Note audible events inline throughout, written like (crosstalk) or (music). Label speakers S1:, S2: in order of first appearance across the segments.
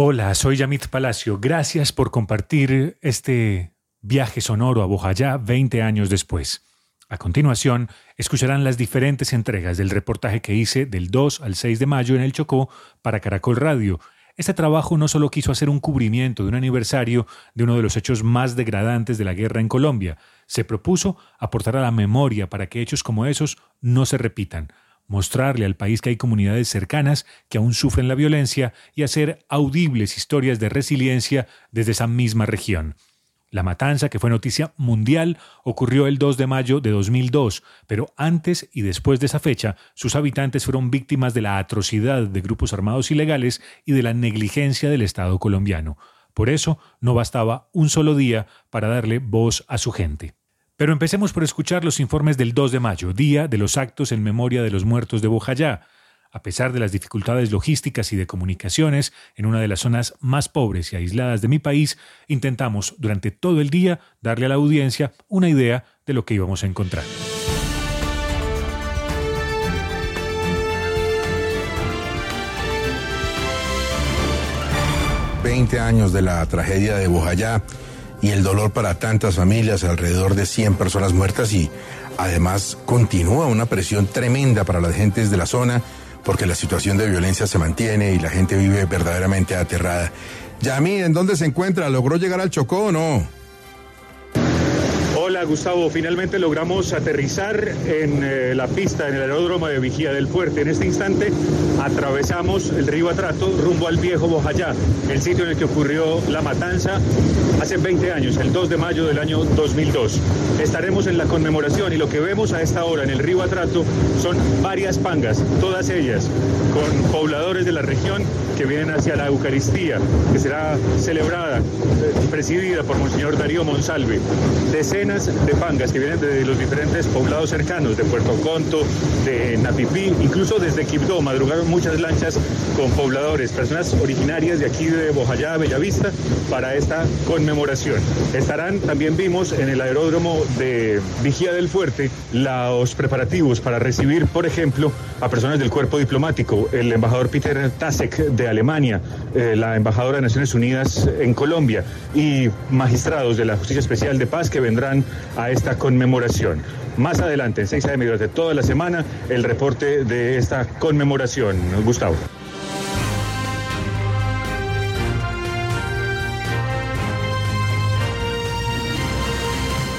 S1: Hola, soy Yamit Palacio. Gracias por compartir este viaje sonoro a Bojayá 20 años después. A continuación, escucharán las diferentes entregas del reportaje que hice del 2 al 6 de mayo en el Chocó para Caracol Radio. Este trabajo no solo quiso hacer un cubrimiento de un aniversario de uno de los hechos más degradantes de la guerra en Colombia, se propuso aportar a la memoria para que hechos como esos no se repitan mostrarle al país que hay comunidades cercanas que aún sufren la violencia y hacer audibles historias de resiliencia desde esa misma región. La matanza, que fue noticia mundial, ocurrió el 2 de mayo de 2002, pero antes y después de esa fecha, sus habitantes fueron víctimas de la atrocidad de grupos armados ilegales y de la negligencia del Estado colombiano. Por eso, no bastaba un solo día para darle voz a su gente. Pero empecemos por escuchar los informes del 2 de mayo, día de los actos en memoria de los muertos de Bojayá. A pesar de las dificultades logísticas y de comunicaciones, en una de las zonas más pobres y aisladas de mi país, intentamos durante todo el día darle a la audiencia una idea de lo que íbamos a encontrar.
S2: Veinte años de la tragedia de Bojayá y el dolor para tantas familias, alrededor de 100 personas muertas y además continúa una presión tremenda para las gentes de la zona porque la situación de violencia se mantiene y la gente vive verdaderamente aterrada. Yami, ¿en dónde se encuentra? ¿Logró llegar al Chocó o no?
S3: Hola Gustavo, finalmente logramos aterrizar en eh, la pista, en el aeródromo de Vigía del Fuerte. En este instante atravesamos el río Atrato rumbo al viejo Bojayá, el sitio en el que ocurrió la matanza hace 20 años, el 2 de mayo del año 2002. Estaremos en la conmemoración y lo que vemos a esta hora en el río Atrato son varias pangas, todas ellas con pobladores de la región que vienen hacia la Eucaristía, que será celebrada, presidida por Monseñor Darío Monsalve. Decenas de pangas que vienen de los diferentes poblados cercanos, de Puerto Conto, de Napipí, incluso desde Quibdó, madrugaron muchas lanchas con pobladores, personas originarias de aquí de Bojayá, Bellavista, para esta conmemoración. Estarán, también vimos en el aeródromo de Vigía del Fuerte, los preparativos para recibir, por ejemplo, a personas del cuerpo diplomático, el embajador Peter Tasek de Alemania, eh, la embajadora de Naciones Unidas en Colombia y magistrados de la Justicia Especial de Paz que vendrán a esta conmemoración. Más adelante, en 6 de durante toda la semana, el reporte de esta conmemoración. Gustavo.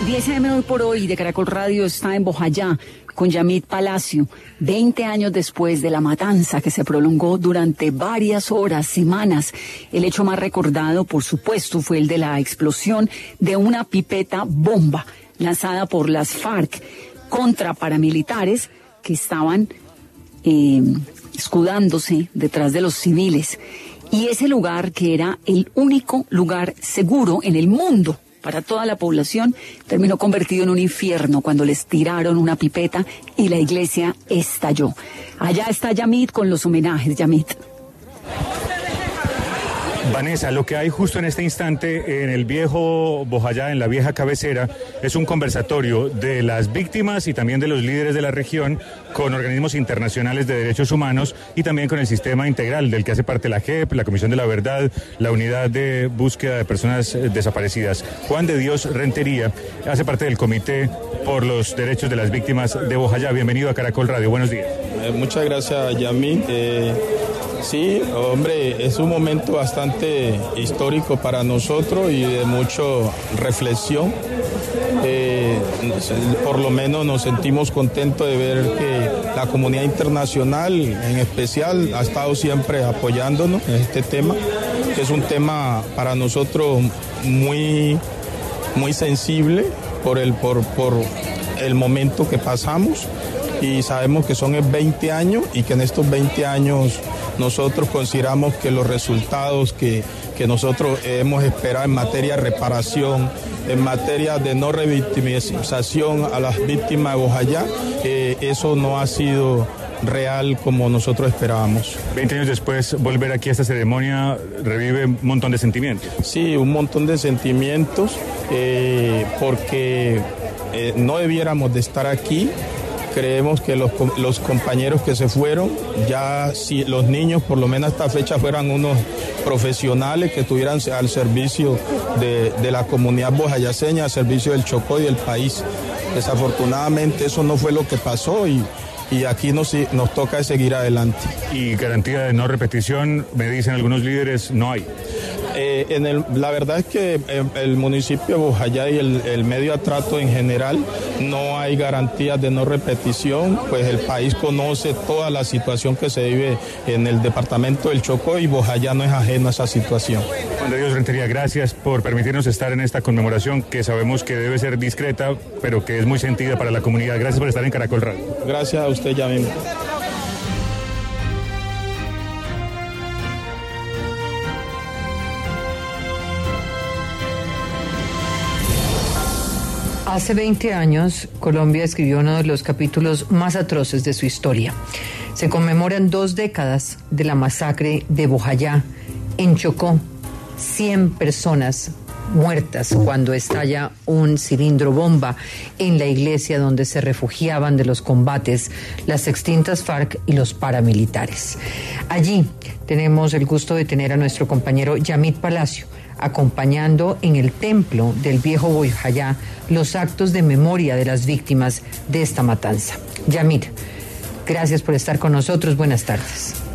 S4: 10 AM hoy por hoy de Caracol Radio está en Bojayá con Yamit Palacio, 20 años después de la matanza que se prolongó durante varias horas, semanas. El hecho más recordado, por supuesto, fue el de la explosión de una pipeta bomba lanzada por las FARC contra paramilitares que estaban eh, escudándose detrás de los civiles. Y ese lugar que era el único lugar seguro en el mundo para toda la población, terminó convertido en un infierno cuando les tiraron una pipeta y la iglesia estalló. Allá está Yamit con los homenajes, Yamit.
S3: Vanessa, lo que hay justo en este instante en el viejo Bojayá, en la vieja cabecera, es un conversatorio de las víctimas y también de los líderes de la región con organismos internacionales de derechos humanos y también con el sistema integral del que hace parte la JEP, la Comisión de la Verdad, la Unidad de Búsqueda de Personas eh, Desaparecidas. Juan de Dios Rentería hace parte del Comité por los Derechos de las Víctimas de Bojayá. Bienvenido a Caracol Radio. Buenos días.
S5: Eh, muchas gracias, Yamín. Eh, Sí, hombre, es un momento bastante histórico para nosotros y de mucha reflexión. Por lo menos nos sentimos contentos de ver que la comunidad internacional en especial ha estado siempre apoyándonos en este tema, que es un tema para nosotros muy, muy sensible por el, por, por el momento que pasamos y sabemos que son 20 años y que en estos 20 años nosotros consideramos que los resultados que, nosotros hemos esperado en materia de reparación, en materia de no revictimización a las víctimas de Bojayá, eh, eso no ha sido real como nosotros esperábamos.
S3: Veinte años después, volver aquí a esta ceremonia revive un montón de sentimientos.
S5: Sí, un montón de sentimientos, eh, porque eh, no debiéramos de estar aquí creemos que los, los compañeros que se fueron, ya si los niños por lo menos a esta fecha fueran unos profesionales que estuvieran al servicio de, de la comunidad bojayaceña, al servicio del Chocó y del país. Desafortunadamente eso no fue lo que pasó y y aquí nos, nos toca seguir adelante.
S1: Y garantía de no repetición, me dicen algunos líderes, no hay.
S5: Eh, en el, la verdad es que eh, el municipio de Bojayá y el, el, medio atrato en general no hay garantías de no repetición, pues el país conoce toda la situación que se vive en el departamento del Chocó y Bojayá no es ajeno a esa situación.
S1: Juan de Dios Rentería, gracias por permitirnos estar en esta conmemoración que sabemos que debe ser discreta, pero que es muy sentida para la comunidad. Gracias por estar en Caracol Radio.
S5: Gracias a usted ya
S6: Hace 20 años, Colombia escribió uno de los capítulos más atroces de su historia. Se conmemoran dos décadas de la masacre de Bojayá, en Chocó. 100 personas muertas cuando estalla un cilindro bomba en la iglesia donde se refugiaban de los combates las extintas FARC y los paramilitares. Allí tenemos el gusto de tener a nuestro compañero Yamit Palacio acompañando en el templo del viejo Boyjayá los actos de memoria de las víctimas de esta matanza. Yamit, gracias por estar con nosotros. Buenas tardes.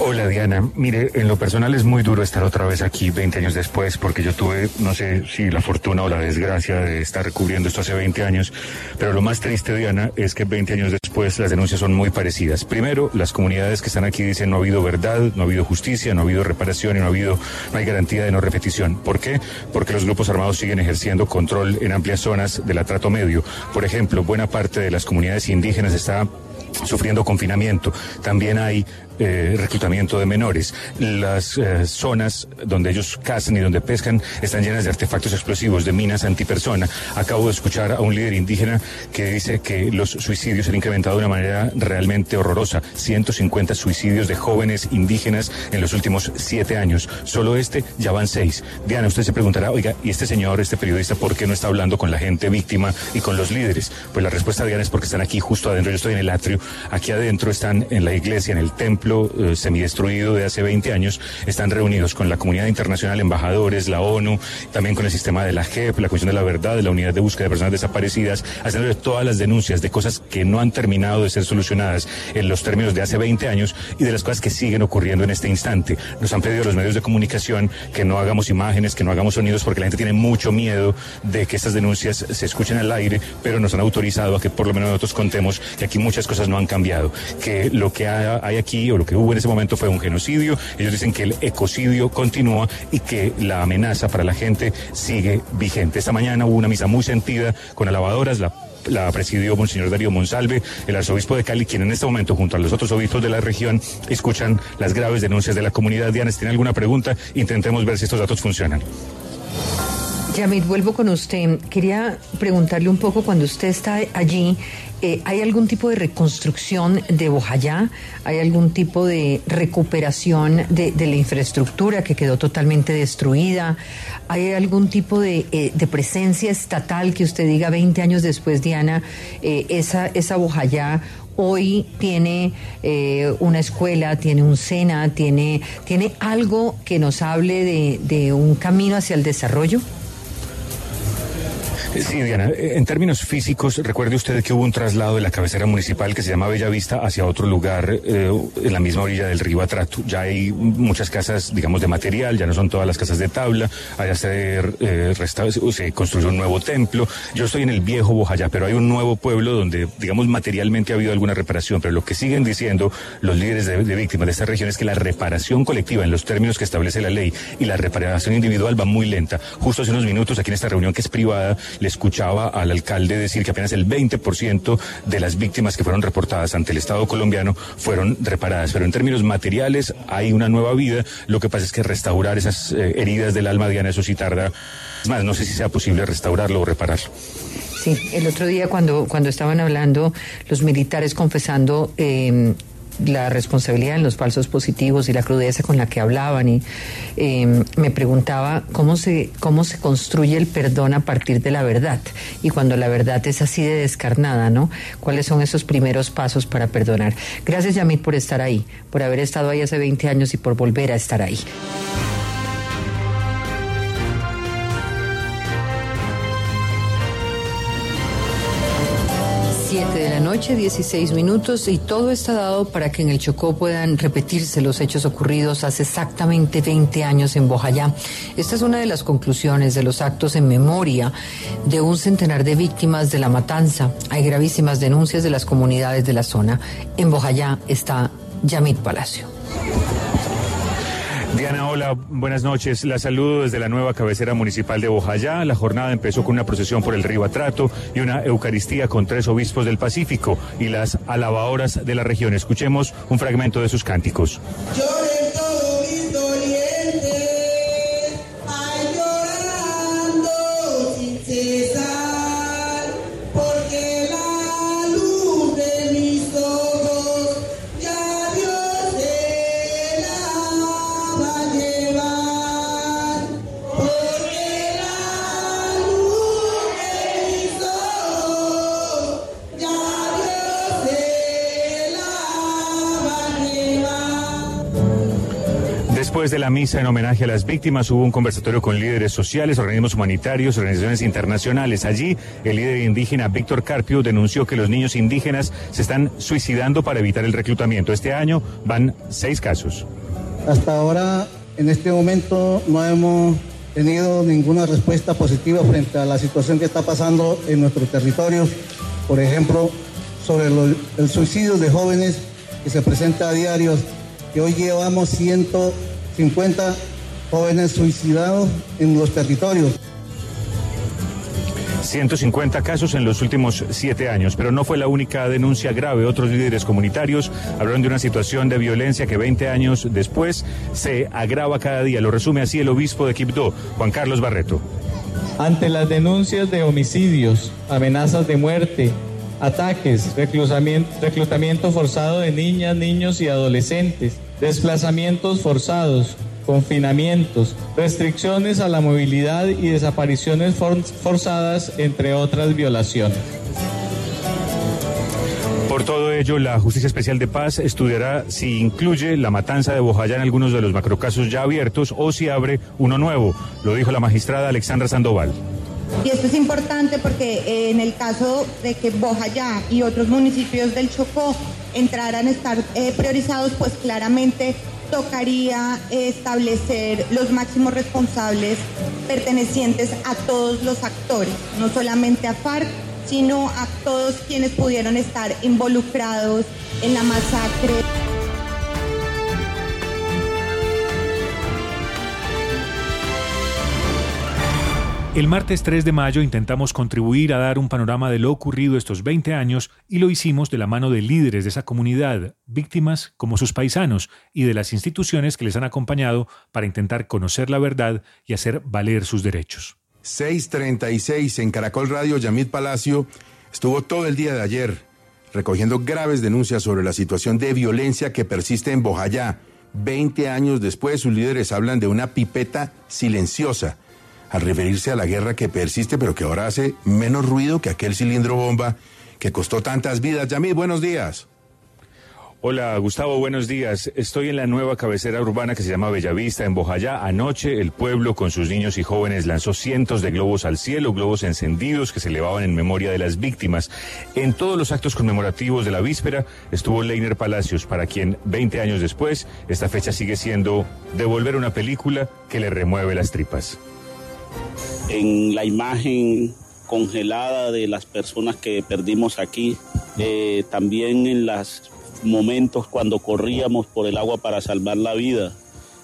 S1: Hola Diana, mire, en lo personal es muy duro estar otra vez aquí 20 años después porque yo tuve, no sé si la fortuna o la desgracia de estar cubriendo esto hace 20 años, pero lo más triste Diana es que 20 años después las denuncias son muy parecidas. Primero, las comunidades que están aquí dicen no ha habido verdad, no ha habido justicia, no ha habido reparación y no ha habido, no hay garantía de no repetición. ¿Por qué? Porque los grupos armados siguen ejerciendo control en amplias zonas del atrato medio. Por ejemplo, buena parte de las comunidades indígenas está sufriendo confinamiento. También hay eh, reclutamiento de menores. Las eh, zonas donde ellos cazan y donde pescan están llenas de artefactos explosivos, de minas antipersona. Acabo de escuchar a un líder indígena que dice que los suicidios han incrementado de una manera realmente horrorosa. 150 suicidios de jóvenes indígenas en los últimos siete años. Solo este ya van seis. Diana, usted se preguntará, oiga, ¿y este señor, este periodista, por qué no está hablando con la gente víctima y con los líderes? Pues la respuesta, Diana, es porque están aquí justo adentro. Yo estoy en el atrio. Aquí adentro están en la iglesia, en el templo eh, semidestruido de hace 20 años, están reunidos con la comunidad internacional, embajadores, la ONU, también con el sistema de la JEP, la Comisión de la Verdad, la Unidad de Búsqueda de Personas Desaparecidas, haciendo todas las denuncias de cosas que no han terminado de ser solucionadas en los términos de hace 20 años y de las cosas que siguen ocurriendo en este instante. Nos han pedido los medios de comunicación que no hagamos imágenes, que no hagamos sonidos, porque la gente tiene mucho miedo de que estas denuncias se escuchen al aire, pero nos han autorizado a que por lo menos nosotros contemos que aquí muchas cosas no han cambiado, que lo que hay aquí lo que hubo en ese momento fue un genocidio. Ellos dicen que el ecocidio continúa y que la amenaza para la gente sigue vigente. Esta mañana hubo una misa muy sentida con alabadoras. La la presidió Monseñor Darío Monsalve, el arzobispo de Cali, quien en este momento, junto a los otros obispos de la región, escuchan las graves denuncias de la comunidad. Diana, si tiene alguna pregunta, intentemos ver si estos datos funcionan.
S6: Yamit, vuelvo con usted. Quería preguntarle un poco, cuando usted está allí, eh, ¿hay algún tipo de reconstrucción de Bojayá? ¿Hay algún tipo de recuperación de, la infraestructura que quedó totalmente destruida? ¿Hay algún tipo de, eh, presencia estatal que usted diga 20 años después, Diana, eh, esa, esa Bojayá hoy tiene eh, una escuela, tiene un SENA, tiene, tiene algo que nos hable de, de un camino hacia el desarrollo?
S1: Sí, Diana, en términos físicos, recuerde usted que hubo un traslado de la cabecera municipal que se llama Bellavista hacia otro lugar eh, en la misma orilla del río Atrato. Ya hay muchas casas, digamos, de material, ya no son todas las casas de tabla, allá se, eh, se construyó un nuevo templo. Yo estoy en el viejo Bojayá, pero hay un nuevo pueblo donde, digamos, materialmente ha habido alguna reparación, pero lo que siguen diciendo los líderes de, de víctimas de esta región es que la reparación colectiva en los términos que establece la ley y la reparación individual va muy lenta. Justo hace unos minutos aquí en esta reunión que es privada, le escuchaba al alcalde decir que apenas el 20% de las víctimas que fueron reportadas ante el Estado colombiano fueron reparadas. Pero en términos materiales hay una nueva vida. Lo que pasa es que restaurar esas eh, heridas del alma, Diana, eso sí tarda. Es más, no sé si sea posible restaurarlo o repararlo.
S6: Sí, el otro día cuando, cuando estaban hablando los militares confesando... Eh, la responsabilidad en los falsos positivos y la crudeza con la que hablaban y em, me preguntaba cómo se, cómo se construye el perdón a partir de la verdad y cuando la verdad es así de descarnada, ¿no? ¿Cuáles son esos primeros pasos para perdonar? Gracias Yamit por estar ahí, por haber estado ahí hace 20 años y por volver a estar ahí. Noche, 16 minutos, y todo está dado para que en el Chocó puedan repetirse los hechos ocurridos hace exactamente 20 años en Bojayá. Esta es una de las conclusiones de los actos en memoria de un centenar de víctimas de la matanza. Hay gravísimas denuncias de las comunidades de la zona. En Bojayá está Yamit Palacio.
S1: Diana, hola, buenas noches. La saludo desde la nueva cabecera municipal de Bojayá. La jornada empezó con una procesión por el río Atrato y una Eucaristía con tres obispos del Pacífico y las alabadoras de la región. Escuchemos un fragmento de sus cánticos. Después de la misa en homenaje a las víctimas hubo un conversatorio con líderes sociales, organismos humanitarios, organizaciones internacionales. Allí el líder indígena Víctor Carpio denunció que los niños indígenas se están suicidando para evitar el reclutamiento. Este año van seis casos.
S7: Hasta ahora, en este momento, no hemos tenido ninguna respuesta positiva frente a la situación que está pasando en nuestro territorio. Por ejemplo, sobre el suicidio de jóvenes que se presenta a diario, que hoy llevamos ciento 50 jóvenes suicidados en los territorios.
S1: 150 casos en los últimos siete años, pero no fue la única denuncia grave. Otros líderes comunitarios hablaron de una situación de violencia que 20 años después se agrava cada día. Lo resume así el obispo de Quibdó, Juan Carlos Barreto.
S8: Ante las denuncias de homicidios, amenazas de muerte, ataques, reclutamiento forzado de niñas, niños y adolescentes, desplazamientos forzados, confinamientos, restricciones a la movilidad y desapariciones forzadas, entre otras violaciones.
S1: Por todo ello, la Justicia Especial de Paz estudiará si incluye la matanza de Bojayá en algunos de los macrocasos ya abiertos o si abre uno nuevo. Lo dijo la magistrada Alexandra Sandoval.
S9: Y esto es importante porque eh, en el caso de que Bojayá y otros municipios del Chocó entraran a estar eh, priorizados, pues claramente tocaría establecer los máximos responsables pertenecientes a todos los actores, no solamente a FARC, sino a todos quienes pudieron estar involucrados en la masacre.
S1: El martes 3 de mayo intentamos contribuir a dar un panorama de lo ocurrido estos 20 años y lo hicimos de la mano de líderes de esa comunidad, víctimas como sus paisanos y de las instituciones que les han acompañado para intentar conocer la verdad y hacer valer sus derechos.
S2: 636 en Caracol Radio, Yamit Palacio estuvo todo el día de ayer recogiendo graves denuncias sobre la situación de violencia que persiste en Bojayá. 20 años después, sus líderes hablan de una pipeta silenciosa al referirse a la guerra que persiste, pero que ahora hace menos ruido que aquel cilindro bomba que costó tantas vidas. Yamid, buenos días.
S1: Hola Gustavo, buenos días. Estoy en la nueva cabecera urbana que se llama Bellavista, en Bojayá. Anoche el pueblo con sus niños y jóvenes lanzó cientos de globos al cielo, globos encendidos que se elevaban en memoria de las víctimas. En todos los actos conmemorativos de la víspera estuvo Leiner Palacios, para quien 20 años después esta fecha sigue siendo devolver una película que le remueve las tripas
S10: en la imagen congelada de las personas que perdimos aquí, eh, también en los momentos cuando corríamos por el agua para salvar la vida,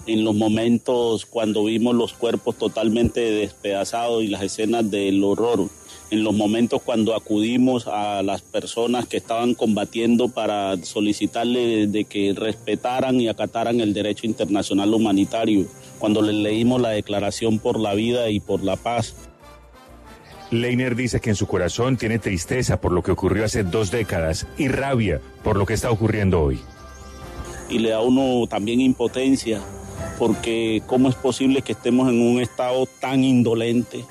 S10: en los momentos cuando vimos los cuerpos totalmente despedazados y las escenas del horror, en los momentos cuando acudimos a las personas que estaban combatiendo para solicitarle de que respetaran y acataran el derecho internacional humanitario cuando le leímos la declaración por la vida y por la paz.
S1: Leiner dice que en su corazón tiene tristeza por lo que ocurrió hace dos décadas y rabia por lo que está ocurriendo hoy.
S10: y le da a uno también impotencia, porque cómo es posible que estemos en un estado tan indolente,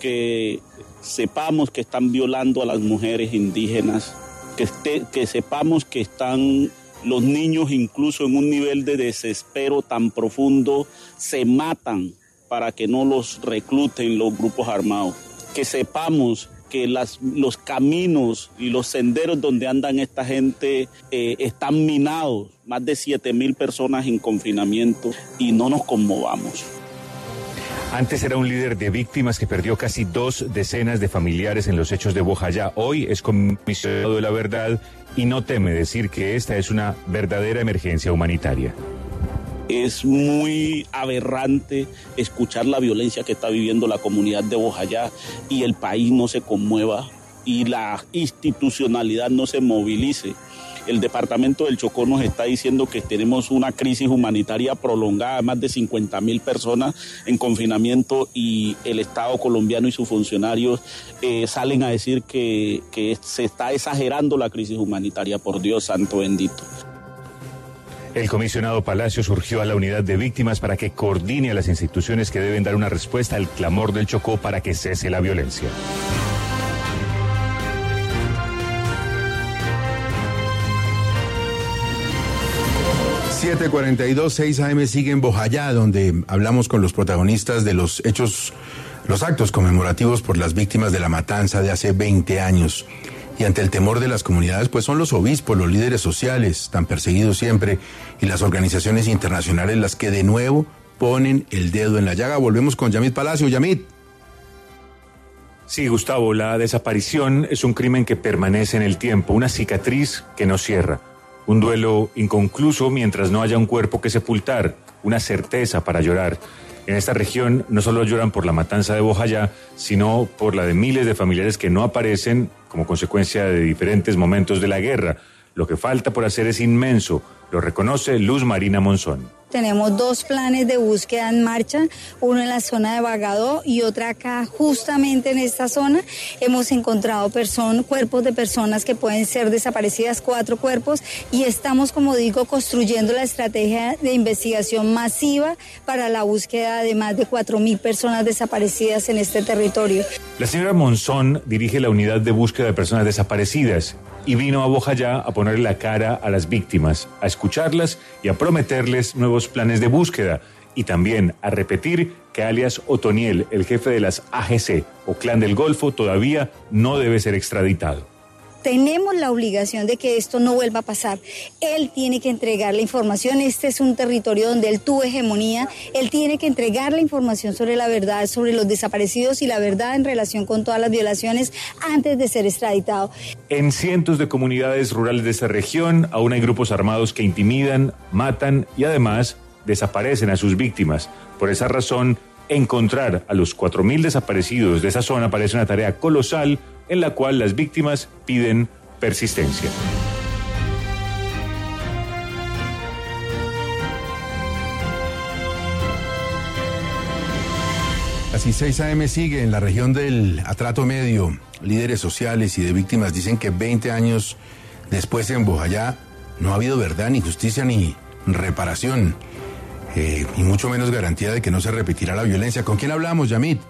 S10: que sepamos que están violando a las mujeres indígenas, que, que sepamos que están los niños incluso en un nivel de desespero tan profundo, se matan para que no los recluten los grupos armados, que sepamos que las, los caminos y los senderos donde andan esta gente eh, están minados, más de 7 mil personas en confinamiento y no nos conmovamos.
S1: Antes era un líder de víctimas que perdió casi dos decenas de familiares en los hechos de Bojayá. Hoy es comisionado de la verdad y no teme decir que esta es una verdadera emergencia humanitaria.
S10: Es muy aberrante escuchar la violencia que está viviendo la comunidad de Bojayá y el país no se conmueva y la institucionalidad no se movilice. El departamento del Chocó nos está diciendo que tenemos una crisis humanitaria prolongada, más de 50 mil personas en confinamiento y el Estado colombiano y sus funcionarios eh, salen a decir que, que se está exagerando la crisis humanitaria, por Dios santo bendito.
S1: El comisionado Palacio surgió a la unidad de víctimas para que coordine a las instituciones que deben dar una respuesta al clamor del Chocó para que cese la violencia.
S2: ...742, 6 AM sigue en Bojayá, donde hablamos con los protagonistas de los hechos, los actos conmemorativos por las víctimas de la matanza de hace 20 años y ante el temor de las comunidades, pues son los obispos, los líderes sociales, tan perseguidos siempre, y las organizaciones internacionales las que de nuevo ponen el dedo en la llaga. Volvemos con Yamit Palacio. Yamit.
S1: Sí, Gustavo, la desaparición es un crimen que permanece en el tiempo, una cicatriz que no cierra, un duelo inconcluso mientras no haya un cuerpo que sepultar, una certeza para llorar. En esta región no solo lloran por la matanza de Bojayá, sino por la de miles de familiares que no aparecen como consecuencia de diferentes momentos de la guerra. Lo que falta por hacer es inmenso, lo reconoce Luz Marina Monzón.
S11: Tenemos dos planes de búsqueda en marcha, uno en la zona de Bagadó y otra acá justamente en esta zona. Hemos encontrado cuerpos de personas que pueden ser desaparecidas, cuatro cuerpos, y estamos, como digo, construyendo la estrategia de investigación masiva para la búsqueda de más de cuatro mil personas desaparecidas en este territorio.
S1: La señora Monzón dirige la unidad de búsqueda de personas desaparecidas y vino a Bojayá a ponerle la cara a las víctimas, a escucharlas y a prometerles nuevos planes de búsqueda y también a repetir que alias Otoniel, el jefe de las AGC o Clan del Golfo, todavía no debe ser extraditado
S11: tenemos la obligación de que esto no vuelva a pasar. Él tiene que entregar la información. Este es un territorio donde él tuvo hegemonía. Él tiene que entregar la información sobre la verdad, sobre los desaparecidos y la verdad en relación con todas las violaciones antes de ser extraditado.
S1: En cientos de comunidades rurales de esta región aún hay grupos armados que intimidan, matan y además desaparecen a sus víctimas. Por esa razón, encontrar a los 4.000 desaparecidos de esa zona parece una tarea colosal en la cual las víctimas piden persistencia.
S2: Así 6 AM sigue en la región del atrato medio. Líderes sociales y de víctimas dicen que 20 años después en Bojayá no ha habido verdad, ni justicia, ni reparación. Eh, y mucho menos garantía de que no se repetirá la violencia. ¿Con quién hablamos, Yamit?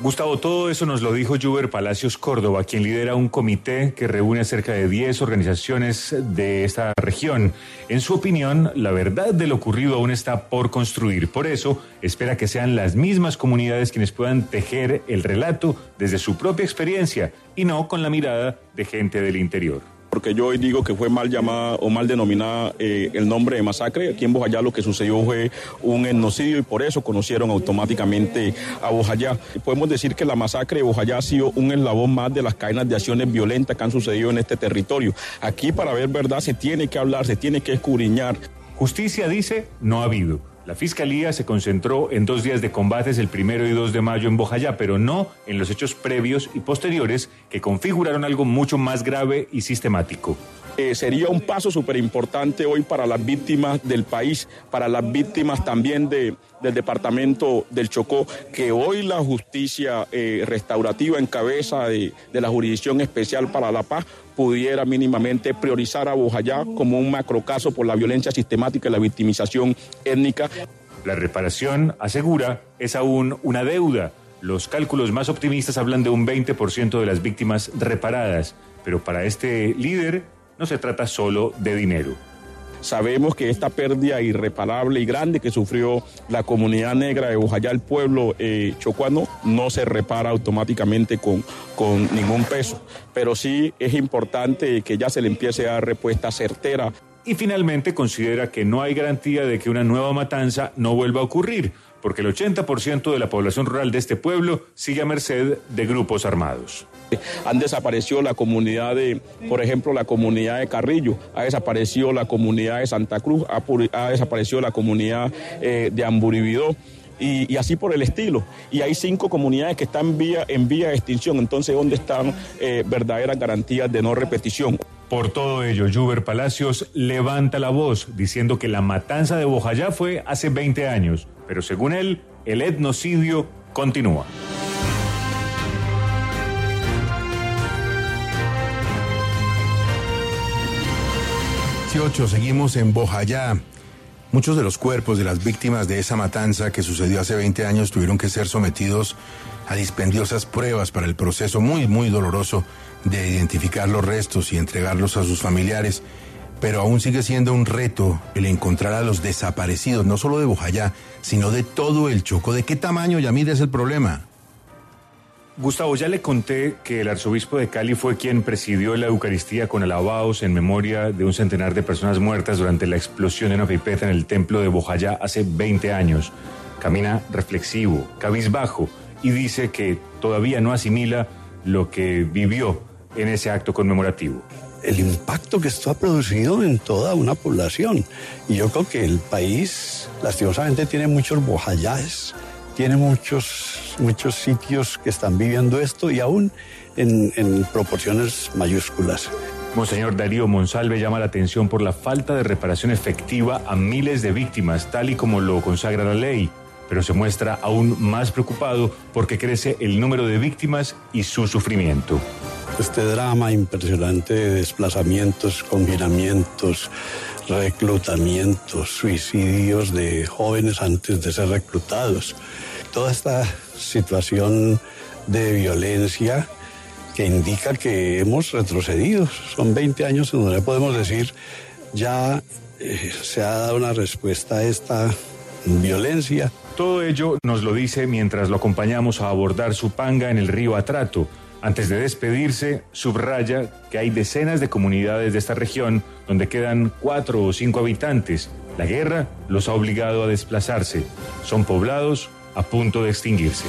S1: Gustavo, todo eso nos lo dijo Juber Palacios Córdoba, quien lidera un comité que reúne a cerca de 10 organizaciones de esta región. En su opinión, la verdad de lo ocurrido aún está por construir. Por eso, espera que sean las mismas comunidades quienes puedan tejer el relato desde su propia experiencia y no con la mirada de gente del interior
S12: porque yo hoy digo que fue mal llamada o mal denominada eh, el nombre de masacre. Aquí en Bojayá lo que sucedió fue un etnocidio y por eso conocieron automáticamente a Bojayá. Podemos decir que la masacre de Bojayá ha sido un eslabón más de las cadenas de acciones violentas que han sucedido en este territorio. Aquí para ver verdad se tiene que hablar, se tiene que escudriñar.
S1: Justicia dice no ha habido. La Fiscalía se concentró en dos días de combates el primero y 2 de mayo en Bojayá, pero no en los hechos previos y posteriores que configuraron algo mucho más grave y sistemático.
S12: Eh, sería un paso súper importante hoy para las víctimas del país, para las víctimas también de, del departamento del Chocó, que hoy la justicia eh, restaurativa en cabeza de, la Jurisdicción Especial para la Paz pudiera mínimamente priorizar a Bojayá como un macrocaso por la violencia sistemática y la victimización étnica.
S1: La reparación, asegura, es aún una deuda. Los cálculos más optimistas hablan de un 20% de las víctimas reparadas, pero para este líder no se trata solo de dinero.
S12: Sabemos que esta pérdida irreparable y grande que sufrió la comunidad negra de Bojayá, el pueblo eh, chocuano, no se repara automáticamente con, con ningún peso. Pero sí es importante que ya se le empiece a dar respuesta certera.
S1: Y finalmente considera que no hay garantía de que una nueva matanza no vuelva a ocurrir, porque el 80% de la población rural de este pueblo sigue a merced de grupos armados.
S12: Han desaparecido la comunidad de, por ejemplo, la comunidad de Carrillo, ha desaparecido la comunidad de Santa Cruz, ha, desaparecido la comunidad eh, de Amburibidó. Y, así por el estilo. Y hay cinco comunidades que están en vía, en vía de extinción. Entonces, ¿dónde están eh, verdaderas garantías de no repetición?
S1: Por todo ello, Juber Palacios levanta la voz diciendo que la matanza de Bojayá fue hace 20 años, pero según él, el etnocidio continúa.
S2: Seguimos en Bojayá. Muchos de los cuerpos de las víctimas de esa matanza que sucedió hace 20 años tuvieron que ser sometidos a dispendiosas pruebas para el proceso muy, muy doloroso de identificar los restos y entregarlos a sus familiares. Pero aún sigue siendo un reto el encontrar a los desaparecidos, no solo de Bojayá, sino de todo el Choco. ¿De qué tamaño, Yamid, es el problema?
S1: Gustavo, ya le conté que el arzobispo de Cali fue quien presidió la Eucaristía con alabados en memoria de un centenar de personas muertas durante la explosión de una pipeta en el templo de Bojayá hace 20 años. Camina reflexivo, cabizbajo y dice que todavía no asimila lo que vivió en ese acto conmemorativo.
S13: El impacto que esto ha producido en toda una población. Y yo creo que el país, lastimosamente, tiene muchos bojayáes, tiene muchos muchos sitios que están viviendo esto y aún en, en proporciones mayúsculas.
S1: Monseñor Darío Monsalve llama la atención por la falta de reparación efectiva a miles de víctimas, tal y como lo consagra la ley, pero se muestra aún más preocupado porque crece el número de víctimas y su sufrimiento.
S13: Este drama impresionante de desplazamientos, confinamientos, reclutamientos, suicidios de jóvenes antes de ser reclutados, toda esta situación de violencia que indica que hemos retrocedido. Son 20 años en donde podemos decir ya eh, se ha dado una respuesta a esta violencia.
S1: Todo ello nos lo dice mientras lo acompañamos a abordar su panga en el río Atrato. Antes de despedirse, subraya que hay decenas de comunidades de esta región donde quedan cuatro o cinco habitantes. La guerra los ha obligado a desplazarse. Son poblados a punto de extinguirse.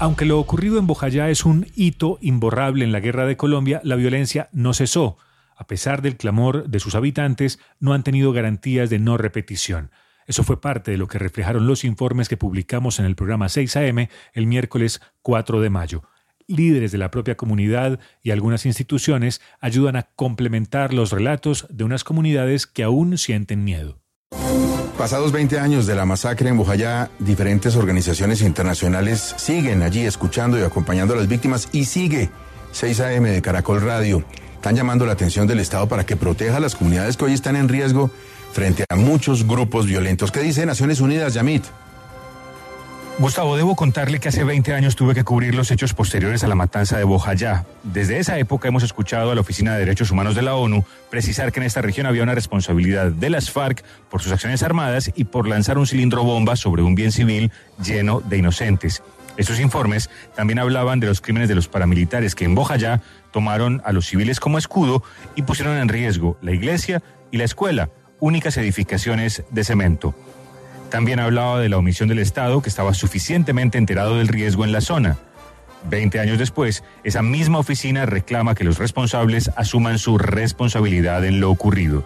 S1: Aunque lo ocurrido en Bojayá es un hito imborrable en la guerra de Colombia, la violencia no cesó. A pesar del clamor de sus habitantes, no han tenido garantías de no repetición. Eso fue parte de lo que reflejaron los informes que publicamos en el programa 6 AM el miércoles 4 de mayo líderes de la propia comunidad y algunas instituciones ayudan a complementar los relatos de unas comunidades que aún sienten miedo.
S2: Pasados 20 años de la masacre en Bojayá, diferentes organizaciones internacionales siguen allí escuchando y acompañando a las víctimas y sigue 6 AM de Caracol Radio. Están llamando la atención del Estado para que proteja a las comunidades que hoy están en riesgo frente a muchos grupos violentos. ¿Qué dice Naciones Unidas, Yamit?
S1: Gustavo, debo contarle que hace 20 años tuve que cubrir los hechos posteriores a la matanza de Bojayá. Desde esa época hemos escuchado a la Oficina de Derechos Humanos de la ONU precisar que en esta región había una responsabilidad de las FARC por sus acciones armadas y por lanzar un cilindro bomba sobre un bien civil lleno de inocentes. Estos informes también hablaban de los crímenes de los paramilitares que en Bojayá tomaron a los civiles como escudo y pusieron en riesgo la iglesia y la escuela, únicas edificaciones de cemento. También hablaba de la omisión del Estado, que estaba suficientemente enterado del riesgo en la zona. Veinte años después, esa misma oficina reclama que los responsables asuman su responsabilidad en lo ocurrido.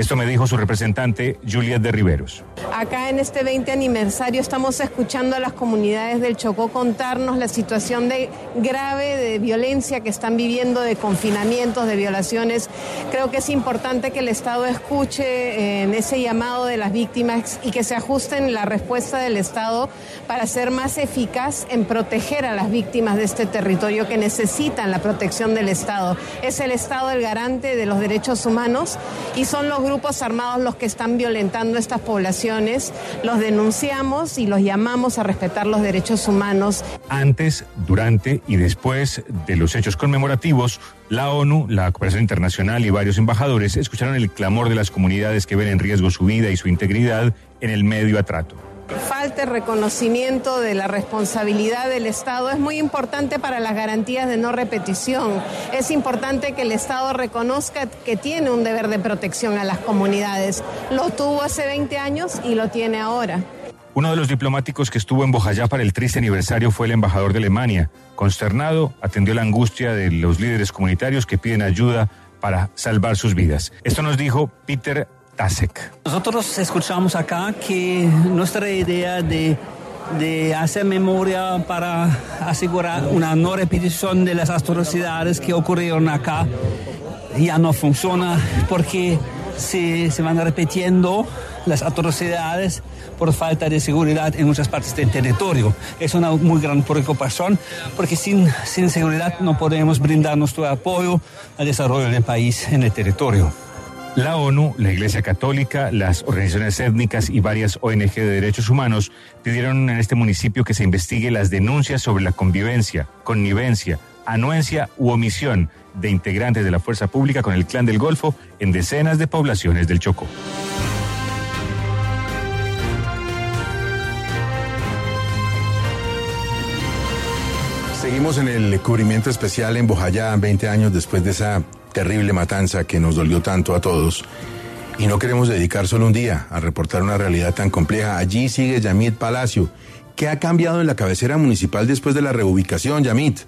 S1: Esto me dijo su representante Juliet de Riveros.
S14: Acá en este 20 aniversario estamos escuchando a las comunidades del Chocó contarnos la situación de grave de violencia que están viviendo, de confinamientos, de violaciones. Creo que es importante que el Estado escuche eh, en ese llamado de las víctimas y que se ajusten la respuesta del Estado para ser más eficaz en proteger a las víctimas de este territorio que necesitan la protección del Estado. Es el Estado el garante de los derechos humanos y son los grupos armados los que están violentando estas poblaciones. Los denunciamos y los llamamos a respetar los derechos humanos.
S1: Antes, durante y después de los hechos conmemorativos, la ONU, la cooperación internacional y varios embajadores escucharon el clamor de las comunidades que ven en riesgo su vida y su integridad en el medio a trato
S14: falta el reconocimiento de la responsabilidad del Estado es muy importante para las garantías de no repetición. Es importante que el Estado reconozca que tiene un deber de protección a las comunidades. Lo tuvo hace 20 años y lo tiene ahora.
S1: Uno de los diplomáticos que estuvo en Bojayá para el triste aniversario fue el embajador de Alemania. Consternado, atendió la angustia de los líderes comunitarios que piden ayuda para salvar sus vidas. Esto nos dijo Peter
S15: nosotros escuchamos acá que nuestra idea de, de hacer memoria para asegurar una no repetición de las atrocidades que ocurrieron acá ya no funciona porque se, se, van repitiendo las atrocidades por falta de seguridad en muchas partes del territorio. Es una muy gran preocupación porque sin, sin seguridad no podemos brindar nuestro apoyo al desarrollo del país en el territorio.
S1: La ONU, la Iglesia Católica, las organizaciones étnicas y varias ONG de derechos humanos pidieron en este municipio que se investigue las denuncias sobre la convivencia, connivencia, anuencia u omisión de integrantes de la fuerza pública con el clan del Golfo en decenas de poblaciones del Chocó.
S2: Seguimos en el cubrimiento especial en Bojayá, 20 años después de esa terrible matanza que nos dolió tanto a todos. Y no queremos dedicar solo un día a reportar una realidad tan compleja. Allí sigue Yamit Palacio. ¿Qué ha cambiado en la cabecera municipal después de la reubicación, Yamit?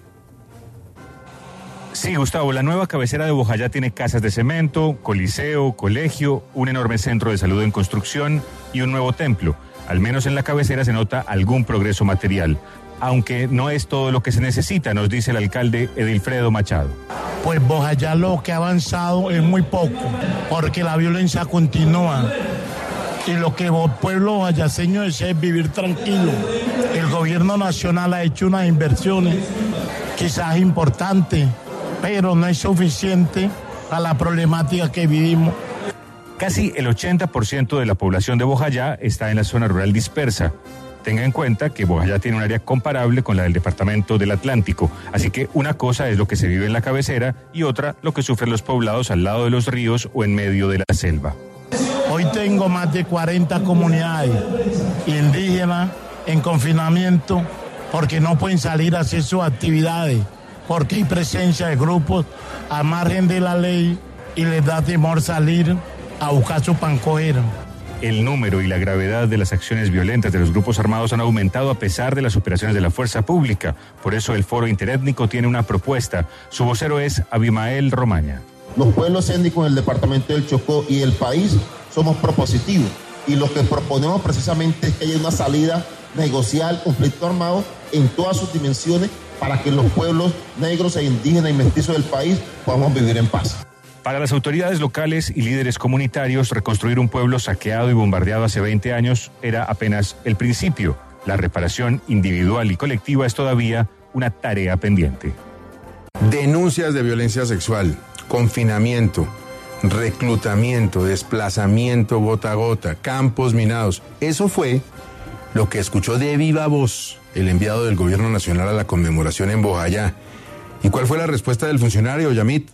S1: Sí, Gustavo, la nueva cabecera de Bojayá tiene casas de cemento, coliseo, colegio, un enorme centro de salud en construcción y un nuevo templo. Al menos en la cabecera se nota algún progreso material aunque no es todo lo que se necesita, nos dice el alcalde Edilfredo Machado.
S16: Pues Bojayá lo que ha avanzado es muy poco, porque la violencia continúa. Y lo que el pueblo boyaceño desea es vivir tranquilo. El gobierno nacional ha hecho unas inversiones, quizás importantes, pero no es suficiente a la problemática que vivimos.
S1: Casi el 80% de la población de Bojayá está en la zona rural dispersa. Tenga en cuenta que Bojayá tiene un área comparable con la del departamento del Atlántico, así que una cosa es lo que se vive en la cabecera y otra lo que sufren los poblados al lado de los ríos o en medio de la selva.
S16: Hoy tengo más de 40 comunidades indígenas en confinamiento porque no pueden salir a hacer sus actividades, porque hay presencia de grupos a margen de la ley y les da temor salir a buscar su pancoero.
S1: El número y la gravedad de las acciones violentas de los grupos armados han aumentado a pesar de las operaciones de la fuerza pública. Por eso el Foro Interétnico tiene una propuesta. Su vocero es Abimael Romaña.
S17: Los pueblos étnicos del departamento del Chocó y el país somos propositivos. Y lo que proponemos precisamente es que haya una salida negocial, conflicto armado en todas sus dimensiones para que los pueblos negros e indígenas y mestizos del país podamos vivir en paz.
S1: Para las autoridades locales y líderes comunitarios, reconstruir un pueblo saqueado y bombardeado hace 20 años era apenas el principio. La reparación individual y colectiva es todavía una tarea pendiente.
S2: Denuncias de violencia sexual, confinamiento, reclutamiento, desplazamiento gota a gota, campos minados. Eso fue lo que escuchó de viva voz el enviado del Gobierno Nacional a la conmemoración en Bojayá. ¿Y cuál fue la respuesta del funcionario, Yamit?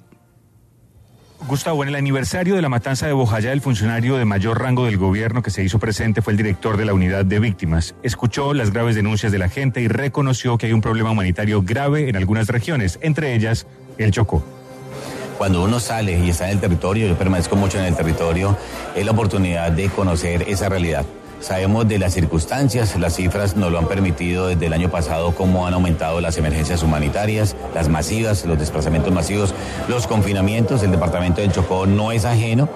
S1: Gustavo, en el aniversario de la matanza de Bojayá, el funcionario de mayor rango del gobierno que se hizo presente fue el director de la unidad de víctimas. Escuchó las graves denuncias de la gente y reconoció que hay un problema humanitario grave en algunas regiones, entre ellas el Chocó.
S18: Cuando uno sale y está en el territorio, yo permanezco mucho en el territorio, es la oportunidad de conocer esa realidad. Sabemos de las circunstancias, las cifras nos lo han permitido desde el año pasado, cómo han aumentado las emergencias humanitarias, las masivas, los desplazamientos masivos, los confinamientos. El departamento del Chocó no es ajeno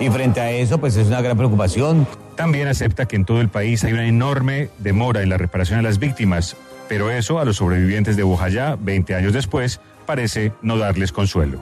S18: Y frente a eso, pues es una gran preocupación.
S1: También acepta que en todo el país hay una enorme demora en la reparación a las víctimas, pero eso a los sobrevivientes de Bojayá, 20 años después, parece no darles consuelo.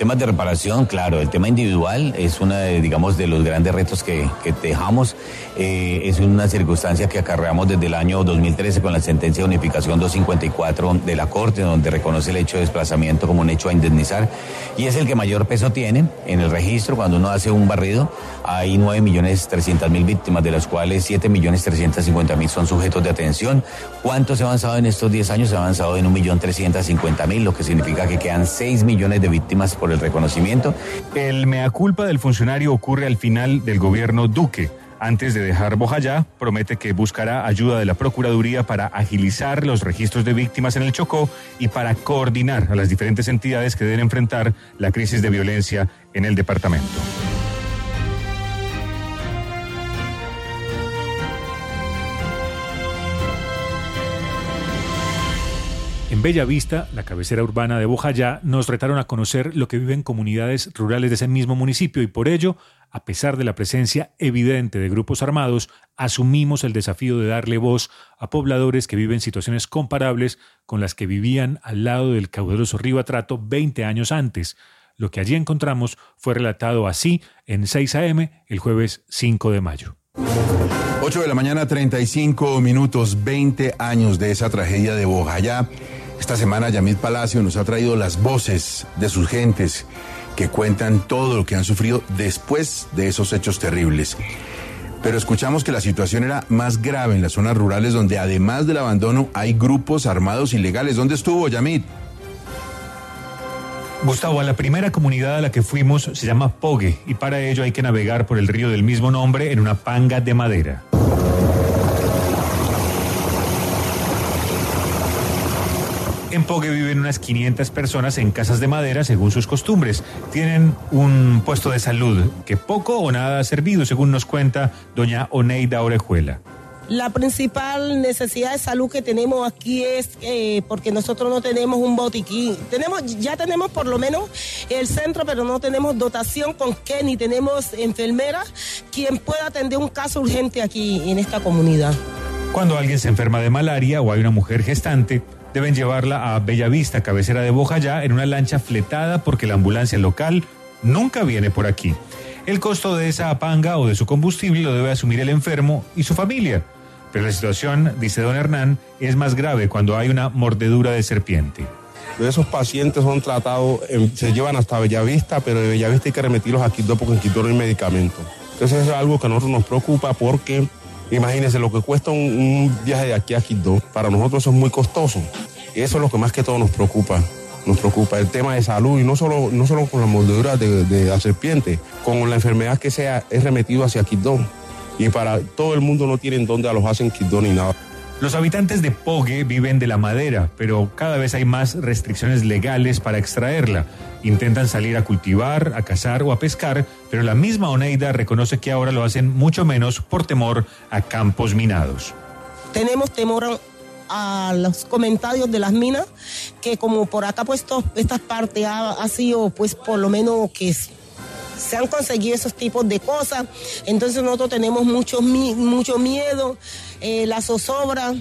S18: Temas de reparación, claro, el tema individual es uno de, digamos, de los grandes retos que, dejamos. Eh, es una circunstancia que acarreamos desde el año 2013 con la sentencia de unificación 254 de la Corte, donde reconoce el hecho de desplazamiento como un hecho a indemnizar. Y es el que mayor peso tiene en el registro. Cuando uno hace un barrido, hay 9.300.000 víctimas, de las cuales 7.350.000 son sujetos de atención. ¿Cuánto se ha avanzado en estos 10 años? Se ha avanzado en 1.350.000, lo que significa que quedan 6 millones de víctimas por el reconocimiento.
S1: El mea culpa del funcionario ocurre al final del gobierno Duque. Antes de dejar Bojayá, promete que buscará ayuda de la Procuraduría para agilizar los registros de víctimas en el Chocó y para coordinar a las diferentes entidades que deben enfrentar la crisis de violencia en el departamento. En Bella Vista, la cabecera urbana de Bojayá, nos retaron a conocer lo que viven comunidades rurales de ese mismo municipio y por ello, a pesar de la presencia evidente de grupos armados, asumimos el desafío de darle voz a pobladores que viven situaciones comparables con las que vivían al lado del caudaloso río Atrato 20 años antes. Lo que allí encontramos fue relatado así en 6 a.m. el jueves 5 de mayo.
S2: 8 de la mañana, 35 minutos, 20 años de esa tragedia de Bojayá. Esta semana Yamid Palacio nos ha traído las voces de sus gentes que cuentan todo lo que han sufrido después de esos hechos terribles. Pero escuchamos que la situación era más grave en las zonas rurales donde además del abandono hay grupos armados ilegales. ¿Dónde estuvo Yamid?
S1: Gustavo, la primera comunidad a la que fuimos se llama Pogue y para ello hay que navegar por el río del mismo nombre en una panga de madera. En Pogue viven unas 500 personas en casas de madera según sus costumbres. Tienen un puesto de salud que poco o nada ha servido, según nos cuenta doña Oneida Orejuela.
S19: La principal necesidad de salud que tenemos aquí es eh, porque nosotros no tenemos un botiquín. Tenemos, ya tenemos por lo menos el centro, pero no tenemos dotación con qué ni tenemos enfermera quien pueda atender un caso urgente aquí en esta comunidad.
S1: Cuando alguien se enferma de malaria o hay una mujer gestante, deben llevarla a Bellavista, cabecera de Bojayá, en una lancha fletada porque la ambulancia local nunca viene por aquí. El costo de esa panga o de su combustible lo debe asumir el enfermo y su familia. Pero la situación, dice don Hernán, es más grave cuando hay una mordedura de serpiente.
S20: Esos pacientes son tratados, se llevan hasta Bellavista, pero de Bellavista hay que remitirlos a Quito porque en Quito no hay medicamento. Entonces es algo que a nosotros nos preocupa porque imagínense lo que cuesta un, viaje de aquí a Quito, para nosotros eso es muy costoso. Eso es lo que más que todo nos preocupa. Nos preocupa el tema de salud y no solo, no solo con la mordedura de, la serpiente, con la enfermedad que sea es remitido hacia Quito y para todo el mundo no tienen dónde alojarse en Quito ni nada.
S1: Los habitantes de Pogue viven de la madera, pero cada vez hay más restricciones legales para extraerla. Intentan salir a cultivar, a cazar o a pescar, pero la misma Oneida reconoce que ahora lo hacen mucho menos por temor a campos minados.
S19: Tenemos temor a los comentarios de las minas, que como por acá pues esta parte ha, ha sido pues por lo menos que se han conseguido esos tipos de cosas. Entonces nosotros tenemos mucho, mucho miedo, eh, la zozobra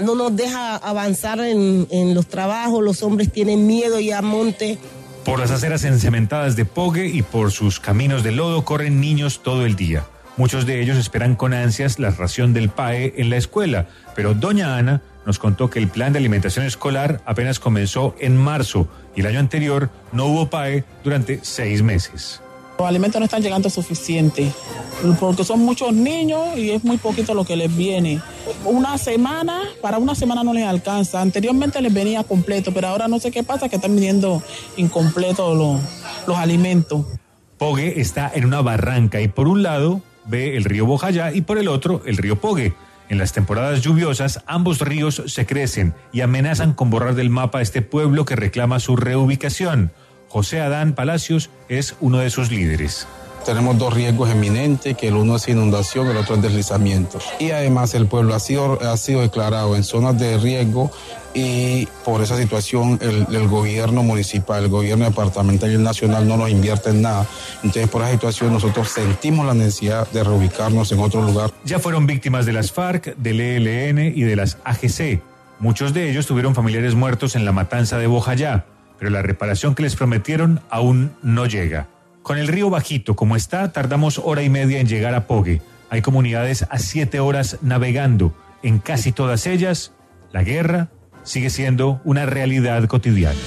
S19: no nos deja avanzar en, en, los trabajos, los hombres tienen miedo y a monte.
S1: Por las aceras encementadas de Pogue y por sus caminos de lodo corren niños todo el día. Muchos de ellos esperan con ansias la ración del PAE en la escuela, pero doña Ana nos contó que el plan de alimentación escolar apenas comenzó en marzo y el año anterior no hubo PAE durante seis meses.
S21: Los alimentos no están llegando suficiente, porque son muchos niños y es muy poquito lo que les viene. Una semana, para una semana no les alcanza. Anteriormente les venía completo, pero ahora no sé qué pasa, que están viniendo incompletos los, los alimentos.
S1: Pogue está en una barranca y por un lado ve el río Bojayá y por el otro el río Pogue. En las temporadas lluviosas, ambos ríos se crecen y amenazan con borrar del mapa este pueblo que reclama su reubicación. José Adán Palacios es uno de sus líderes.
S22: tenemos dos riesgos eminentes, que el uno es inundación, el otro es deslizamiento. Y además el pueblo ha sido, ha sido declarado en zonas de riesgo y por esa situación el, el, gobierno municipal, el gobierno departamental y el nacional no nos invierte en nada. Entonces por esa situación nosotros sentimos la necesidad de reubicarnos en otro lugar.
S1: Ya fueron víctimas de las FARC, del ELN y de las AGC. Muchos de ellos tuvieron familiares muertos en la matanza de Bojayá, pero la reparación que les prometieron aún no llega. Con el río bajito como está, tardamos hora y media en llegar a Pogue. Hay comunidades a siete horas navegando. En casi todas ellas, la guerra sigue siendo una realidad cotidiana.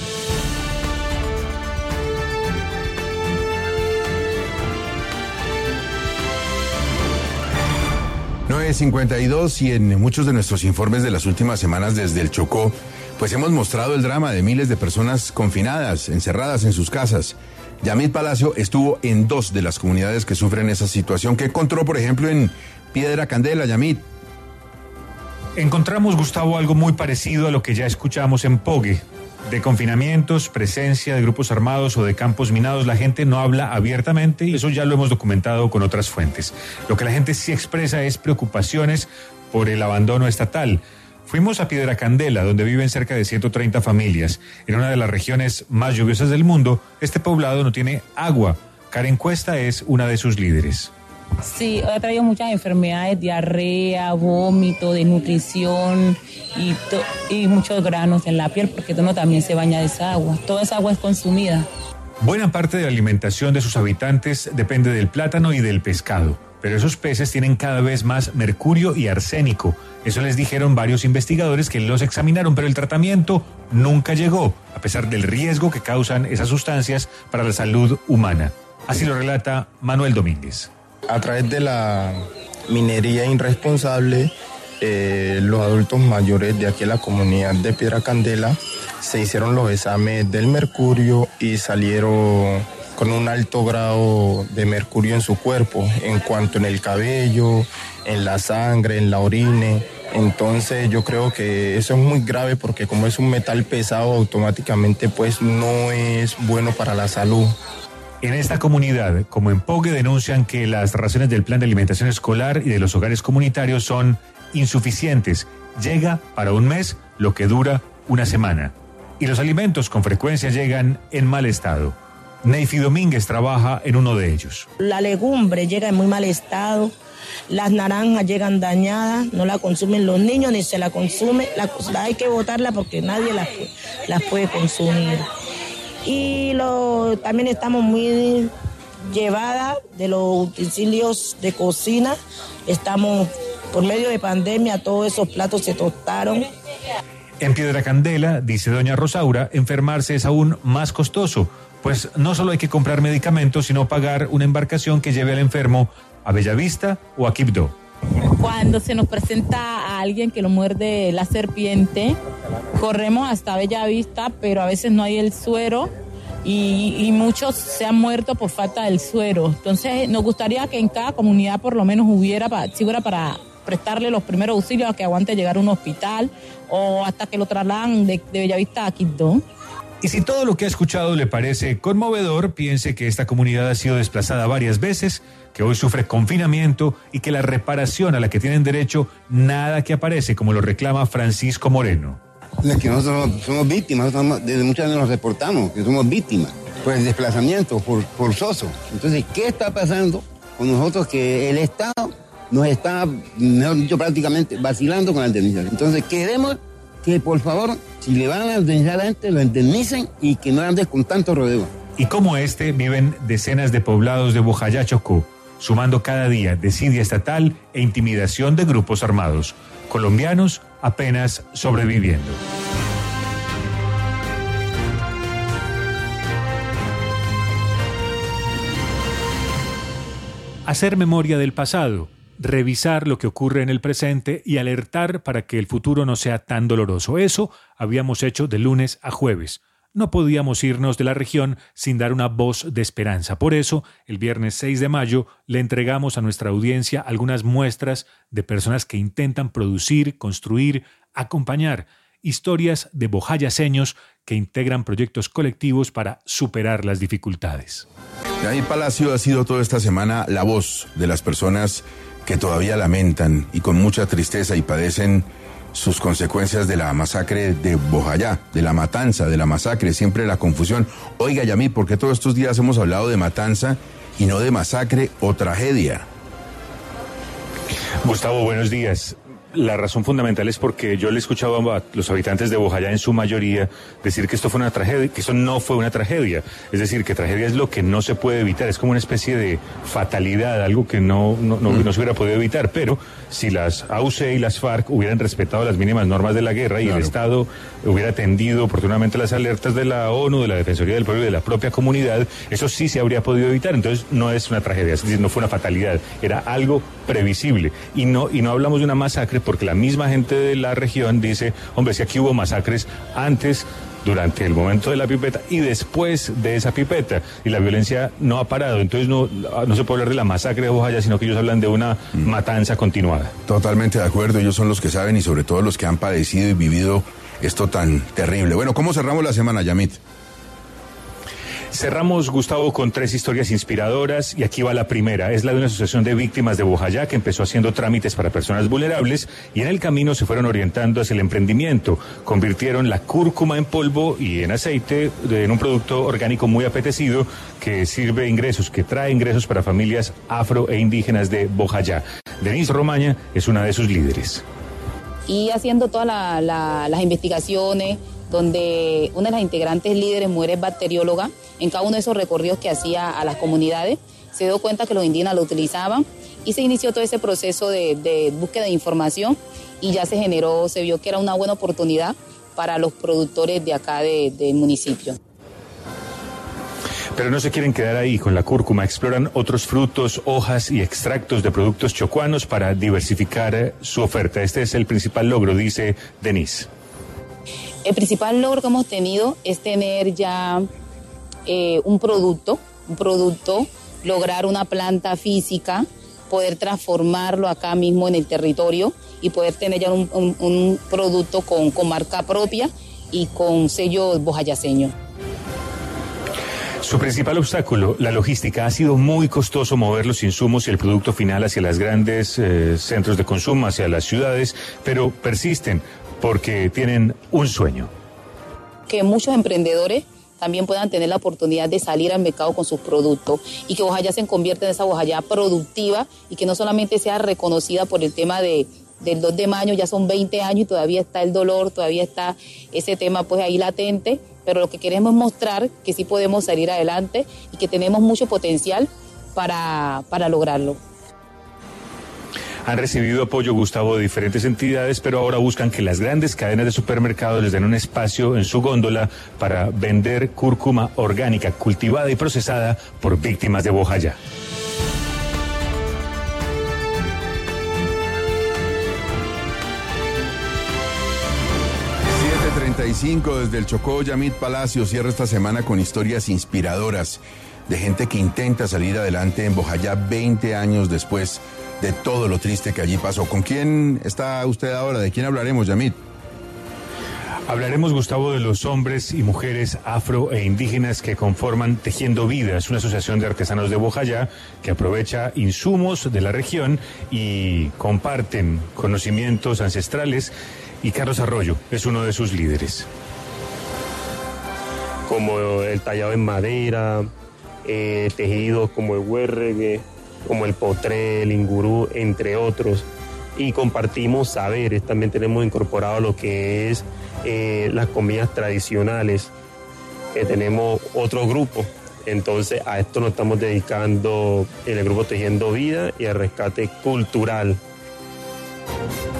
S2: ...9.52 y en muchos de nuestros informes de las últimas semanas desde el Chocó... ...pues hemos mostrado el drama de miles de personas confinadas, encerradas en sus casas... Yamit Palacio estuvo en dos de las comunidades que sufren esa situación. ¿Qué encontró, por ejemplo, en Piedra Candela, Yamit?
S1: Encontramos, Gustavo, algo muy parecido a lo que ya escuchamos en Pogue. De confinamientos, presencia de grupos armados o de campos minados, la gente no habla abiertamente y eso ya lo hemos documentado con otras fuentes. Lo que la gente sí expresa es preocupaciones por el abandono estatal. Fuimos a Piedra Candela, donde viven cerca de 130 familias. En una de las regiones más lluviosas del mundo, este poblado no tiene agua. Karen Cuesta es una de sus líderes.
S23: Sí, ha traído muchas enfermedades, diarrea, vómito, desnutrición y, y muchos granos en la piel, porque uno también se baña de esa agua. Toda esa agua es consumida.
S1: Buena parte de la alimentación de sus habitantes depende del plátano y del pescado pero esos peces tienen cada vez más mercurio y arsénico. Eso les dijeron varios investigadores que los examinaron, pero el tratamiento nunca llegó, a pesar del riesgo que causan esas sustancias para la salud humana. Así lo relata Manuel Domínguez.
S16: A través de la minería irresponsable, eh, los adultos mayores de aquí la comunidad de Piedra Candela se hicieron los exámenes del mercurio y salieron con un alto grado de mercurio en su cuerpo, en cuanto en el cabello, en la sangre, en la orina. Entonces yo creo que eso es muy grave porque como es un metal pesado automáticamente pues no es bueno para la salud.
S1: En esta comunidad, como en Pogue, denuncian que las raciones del plan de alimentación escolar y de los hogares comunitarios son insuficientes. Llega para un mes lo que dura una semana. Y los alimentos con frecuencia llegan en mal estado. Neyfi Domínguez trabaja en uno de ellos.
S24: La legumbre llega en muy mal estado, las naranjas llegan dañadas, no la consumen los niños ni se la consume, la, hay que botarla porque nadie las, las puede consumir. Y lo, también estamos muy llevadas de los utensilios de cocina, estamos por medio de pandemia, todos esos platos se tostaron.
S1: En Piedra Candela, dice doña Rosaura, enfermarse es aún más costoso pues no solo hay que comprar medicamentos, sino pagar una embarcación que lleve al enfermo a Bellavista o a Quibdó.
S23: Cuando se nos presenta a alguien que lo muerde la serpiente, corremos hasta Bellavista, pero a veces no hay el suero y, muchos se han muerto por falta del suero. Entonces, nos gustaría que en cada comunidad por lo menos hubiera, si hubiera para prestarle los primeros auxilios a que aguante llegar a un hospital o hasta que lo trasladan de, de Bellavista a Quibdó.
S1: Y si todo lo que ha escuchado le parece conmovedor, piense que esta comunidad ha sido desplazada varias veces, que hoy sufre confinamiento y que la reparación a la que tienen derecho nada que aparece, como lo reclama Francisco Moreno.
S25: Es que nosotros somos víctimas, desde muchos años nos reportamos que somos víctimas por el desplazamiento forzoso. Entonces, ¿qué está pasando con nosotros que el Estado nos está, mejor dicho, prácticamente vacilando con la indemnización? Entonces, queremos que por favor, si le van a indemnizar a gente, lo indemnicen y que no andes con tanto rodeo.
S1: Y como este, viven decenas de poblados de Bojayá, Chocó, sumando cada día desidia estatal e intimidación de grupos armados. Colombianos apenas sobreviviendo. Hacer memoria del pasado revisar lo que ocurre en el presente y alertar para que el futuro no sea tan doloroso. Eso habíamos hecho de lunes a jueves. No podíamos irnos de la región sin dar una voz de esperanza. Por eso, el viernes 6 de mayo le entregamos a nuestra audiencia algunas muestras de personas que intentan producir, construir, acompañar. historias de bojayaseños que integran proyectos colectivos para superar las dificultades.
S2: Dani Palacio ha sido toda esta semana la voz de las personas que todavía lamentan y con mucha tristeza y padecen sus consecuencias de la masacre de Bojayá, de la matanza, de la masacre, siempre la confusión. Oiga, Yamí, ¿por qué todos estos días hemos hablado de matanza y no de masacre o tragedia?
S1: Gustavo, buenos días la razón fundamental es porque yo le he escuchado a los habitantes de Bojayá en su mayoría decir que esto fue una tragedia, que esto no fue una tragedia. Es decir, que tragedia es lo que no se puede evitar, es como una especie de fatalidad, algo que no, no, no, se hubiera podido evitar. Pero si las AUC y las FARC hubieran respetado las mínimas normas de la guerra y el Estado hubiera atendido oportunamente las alertas de la ONU, de la Defensoría del Pueblo y de la propia comunidad, eso sí se habría podido evitar. Entonces no es una tragedia, es decir, no fue una fatalidad, era algo previsible. Y no, y no hablamos de una masacre porque la misma gente de la región dice, hombre, si aquí hubo masacres antes durante el momento de la pipeta y después de esa pipeta. Y la violencia no ha parado. Entonces no, no se puede hablar de la masacre de Bojaya, sino que ellos hablan de una mm. matanza continuada.
S2: Totalmente de acuerdo. Ellos son los que saben y sobre todo los que han padecido y vivido esto tan terrible. Bueno, ¿cómo cerramos la semana, Yamit?
S1: Cerramos, Gustavo, con tres historias inspiradoras y aquí va la primera. Es la de una asociación de víctimas de Bojayá que empezó haciendo trámites para personas vulnerables y en el camino se fueron orientando hacia el emprendimiento. Convirtieron la cúrcuma en polvo y en aceite en un producto orgánico muy apetecido que sirve ingresos, que trae ingresos para familias afro e indígenas de Bojayá. Denise Romaña es una de sus líderes.
S26: Y haciendo todas las investigaciones, donde una de las integrantes líderes, muere bacterióloga, en cada uno de esos recorridos que hacía a las comunidades, se dio cuenta que los indígenas lo utilizaban y se inició todo ese proceso de, búsqueda de información y ya se generó, se vio que era una buena oportunidad para los productores de acá del municipio.
S1: Pero no se quieren quedar ahí con la cúrcuma, exploran otros frutos, hojas y extractos de productos chocuanos para diversificar su oferta. Este es el principal logro, dice Denise.
S26: El principal logro que hemos tenido es tener ya eh, un producto, un producto, lograr una planta física, poder transformarlo acá mismo en el territorio y poder tener ya un, producto con, marca propia y con sello bojayaseño.
S1: Su principal obstáculo, la logística, ha sido muy costoso mover los insumos y el producto final hacia los grandes eh, centros de consumo, hacia las ciudades, pero persisten porque tienen un sueño.
S26: Que muchos emprendedores también puedan tener la oportunidad de salir al mercado con sus productos y que Bojayá se convierta en esa Bojayá productiva y que no solamente sea reconocida por el tema de, del 2 de mayo, ya son 20 años y todavía está el dolor, todavía está ese tema pues ahí latente, pero lo que queremos es mostrar que sí podemos salir adelante y que tenemos mucho potencial para, para lograrlo
S1: han recibido apoyo, Gustavo, de diferentes entidades, pero ahora buscan que las grandes cadenas de supermercados les den un espacio en su góndola para vender cúrcuma orgánica, cultivada y procesada por víctimas de Bojaya.
S2: desde el Chocó, Yamit Palacio cierra esta semana con historias inspiradoras de gente que intenta salir adelante en Bojayá 20 años después de todo lo triste que allí pasó. ¿Con quién está usted ahora? ¿De quién hablaremos, Yamit?
S1: Hablaremos, Gustavo, de los hombres y mujeres afro e indígenas que conforman Tejiendo Vidas, una asociación de artesanos de Bojayá que aprovecha insumos de la región y comparten conocimientos ancestrales. Y Carlos Arroyo es uno de sus líderes.
S27: Como el tallado en madera, eh, tejidos como el huerregue, como el potré, el ingurú, entre otros. Y compartimos saberes, también tenemos incorporado lo que es eh, las comidas tradicionales, que tenemos otro grupo. Entonces a esto nos estamos dedicando en el grupo Tejiendo Vida y al rescate cultural.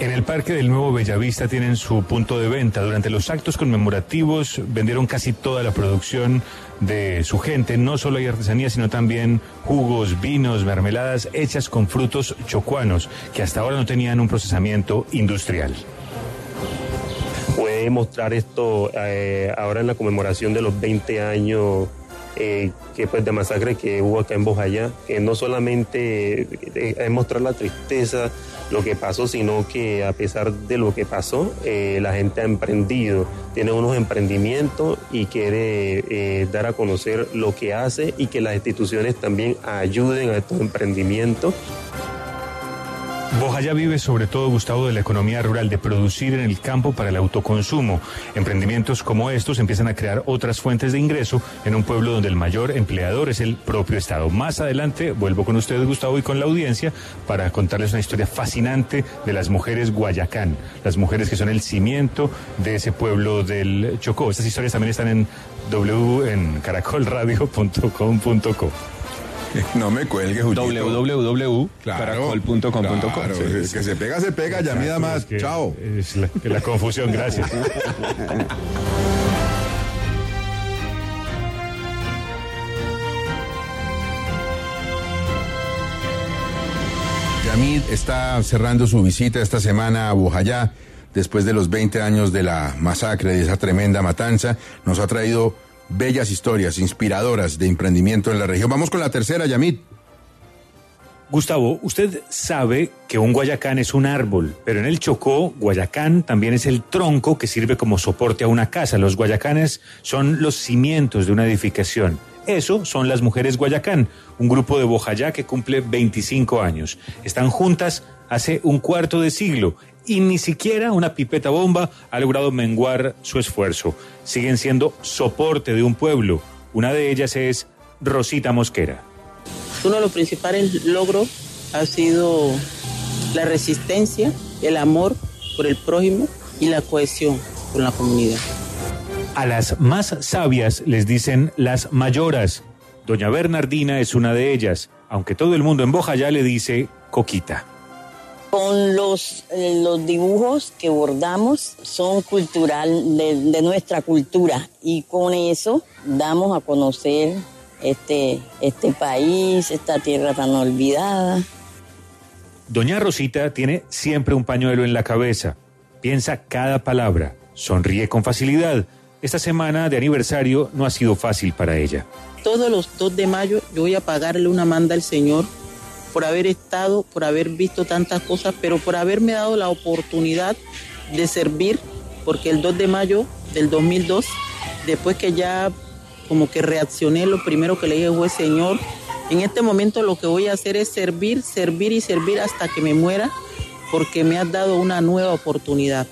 S1: En el Parque del Nuevo Bellavista tienen su punto de venta. Durante los actos conmemorativos vendieron casi toda la producción de su gente. No solo hay artesanía, sino también jugos, vinos, mermeladas hechas con frutos chocuanos, que hasta ahora no tenían un procesamiento industrial.
S27: Puede mostrar esto eh, ahora en la conmemoración de los 20 años eh, que pues de masacre que hubo acá en Bojayá, que no solamente eh, es mostrar la tristeza, lo que pasó, sino que a pesar de lo que pasó, eh, la gente ha emprendido, tiene unos emprendimientos y quiere dar a conocer lo que hace y que las instituciones también ayuden a estos emprendimientos.
S1: Bojayá vive sobre todo, Gustavo, de la economía rural, de producir en el campo para el autoconsumo. Emprendimientos como estos empiezan a crear otras fuentes de ingreso en un pueblo donde el mayor empleador es el propio Estado. Más adelante vuelvo con ustedes, Gustavo, y con la audiencia para contarles una historia fascinante de las mujeres Guayacán, las mujeres que son el cimiento de ese pueblo del Chocó. Estas historias también están en w en caracolradio.com.co. (laughs)
S2: No me cuelgue, Juchito.
S22: www.caracol.com.co.
S2: Claro, que se pega, se pega, ya mida más.
S1: que
S2: Chao.
S1: Es la, la confusión, gracias.
S2: Yamid está cerrando su visita esta semana a Bojayá después de los 20 años de la masacre, de esa tremenda matanza. Nos ha traído bellas historias inspiradoras de emprendimiento en la región. Vamos con la tercera, Yamid.
S1: Gustavo, usted sabe que un guayacán es un árbol, pero en el Chocó, guayacán también es el tronco que sirve como soporte a una casa. Los guayacanes son los cimientos de una edificación. Eso son las mujeres Guayacán, un grupo de Bojayá que cumple 25 años. Están juntas hace un cuarto de siglo y ni siquiera una pipeta bomba ha logrado menguar su esfuerzo. Siguen siendo soporte de un pueblo. Una de ellas es Rosita Mosquera.
S28: Uno de los principales logros ha sido la resistencia, el amor por el prójimo y la cohesión con la comunidad.
S1: A las más sabias les dicen las mayoras. Doña Bernardina es una de ellas, aunque todo el mundo en Bojayá le dice Coquita.
S29: Con los, eh, los dibujos que bordamos son cultural de, de nuestra cultura y con eso damos a conocer este, este país, esta tierra tan olvidada.
S1: Doña Rosita tiene siempre un pañuelo en la cabeza. Piensa cada palabra. Sonríe con facilidad. Esta semana de aniversario no ha sido fácil para ella.
S28: Todos los 2 de mayo yo voy a pagarle una manda al Señor por haber estado, por haber visto tantas cosas, pero por haberme dado la oportunidad de servir, porque el 2 de mayo del 2002, después que ya como que reaccioné, lo primero que le dije fue, Señor, en este momento lo que voy a hacer es servir, servir y servir hasta que me muera, porque me has dado una nueva oportunidad.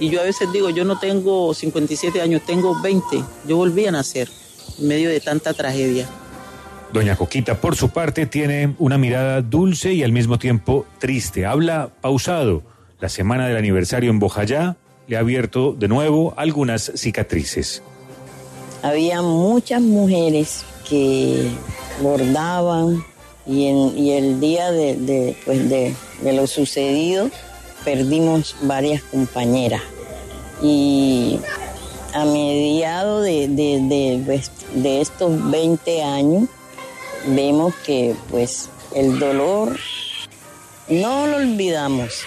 S28: Y yo a veces digo, yo no tengo 57 años, tengo 20, yo volví a nacer en medio de tanta tragedia.
S1: Doña Coquita, por su parte, tiene una mirada dulce y al mismo tiempo triste. Habla pausado. La semana del aniversario en Bojayá le ha abierto de nuevo algunas cicatrices.
S29: Había muchas mujeres que bordaban y, el día pues de, de lo sucedido perdimos varias compañeras. Y a mediados pues, de estos 20 años vemos que pues el dolor no lo olvidamos.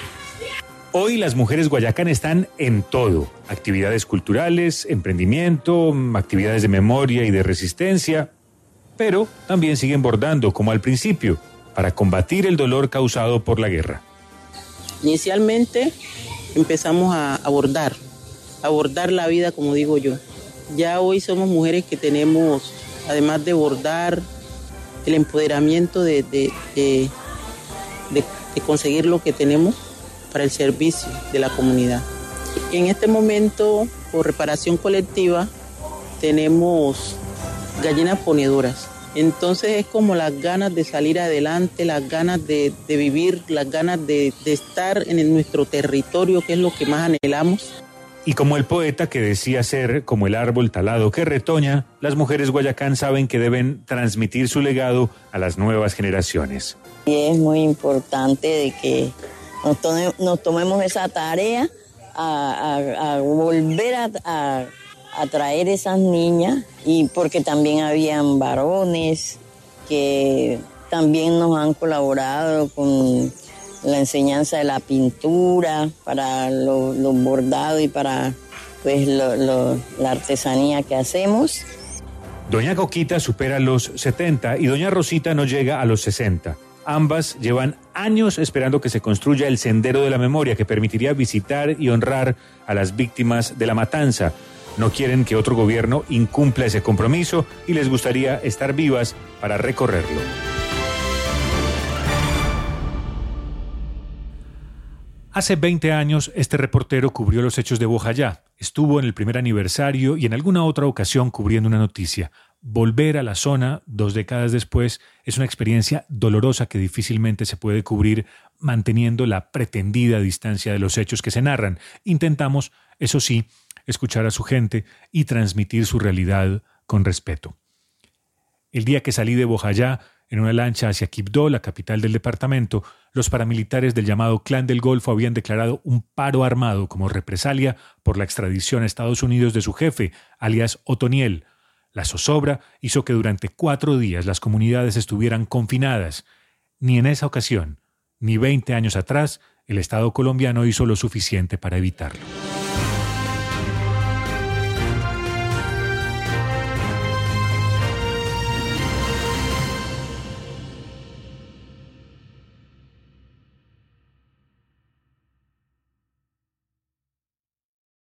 S1: Hoy las mujeres Guayacán están en todo. Actividades culturales, emprendimiento, actividades de memoria y de resistencia, pero también siguen bordando como al principio para combatir el dolor causado por la guerra.
S28: Inicialmente empezamos a abordar, abordar la vida como digo yo. Ya hoy somos mujeres que tenemos, además de bordar, el empoderamiento de, de, de, conseguir lo que tenemos para el servicio de la comunidad. En este momento, por reparación colectiva, tenemos gallinas ponedoras. Entonces es como las ganas de salir adelante, las ganas de, vivir, las ganas de estar en nuestro territorio, que es lo que más anhelamos.
S1: Y como el poeta que decía ser como el árbol talado que retoña, las mujeres Guayacán saben que deben transmitir su legado a las nuevas generaciones.
S29: Y es muy importante de que nos, tome, nos tomemos esa tarea a volver a, a, a, traer esas niñas, y porque también habían varones que también nos han colaborado con la enseñanza de la pintura, para los lo bordados y para pues la artesanía que hacemos.
S1: Doña Coquita supera los 70 y Doña Rosita no llega a los 60. Ambas llevan años esperando que se construya el Sendero de la Memoria que permitiría visitar y honrar a las víctimas de la matanza. No quieren que otro gobierno incumpla ese compromiso y les gustaría estar vivas para recorrerlo. Hace 20 años, este reportero cubrió los hechos de Bojayá, estuvo en el primer aniversario y en alguna otra ocasión cubriendo una noticia. Volver a la zona dos décadas después es una experiencia dolorosa que difícilmente se puede cubrir manteniendo la pretendida distancia de los hechos que se narran. Intentamos, eso sí, escuchar a su gente y transmitir su realidad con respeto. El día que salí de Bojayá, en una lancha hacia Quibdó, la capital del departamento, los paramilitares del llamado Clan del Golfo habían declarado un paro armado como represalia por la extradición a Estados Unidos de su jefe, alias Otoniel. La zozobra hizo que durante cuatro días las comunidades estuvieran confinadas. Ni en esa ocasión, ni veinte años atrás, el Estado colombiano hizo lo suficiente para evitarlo.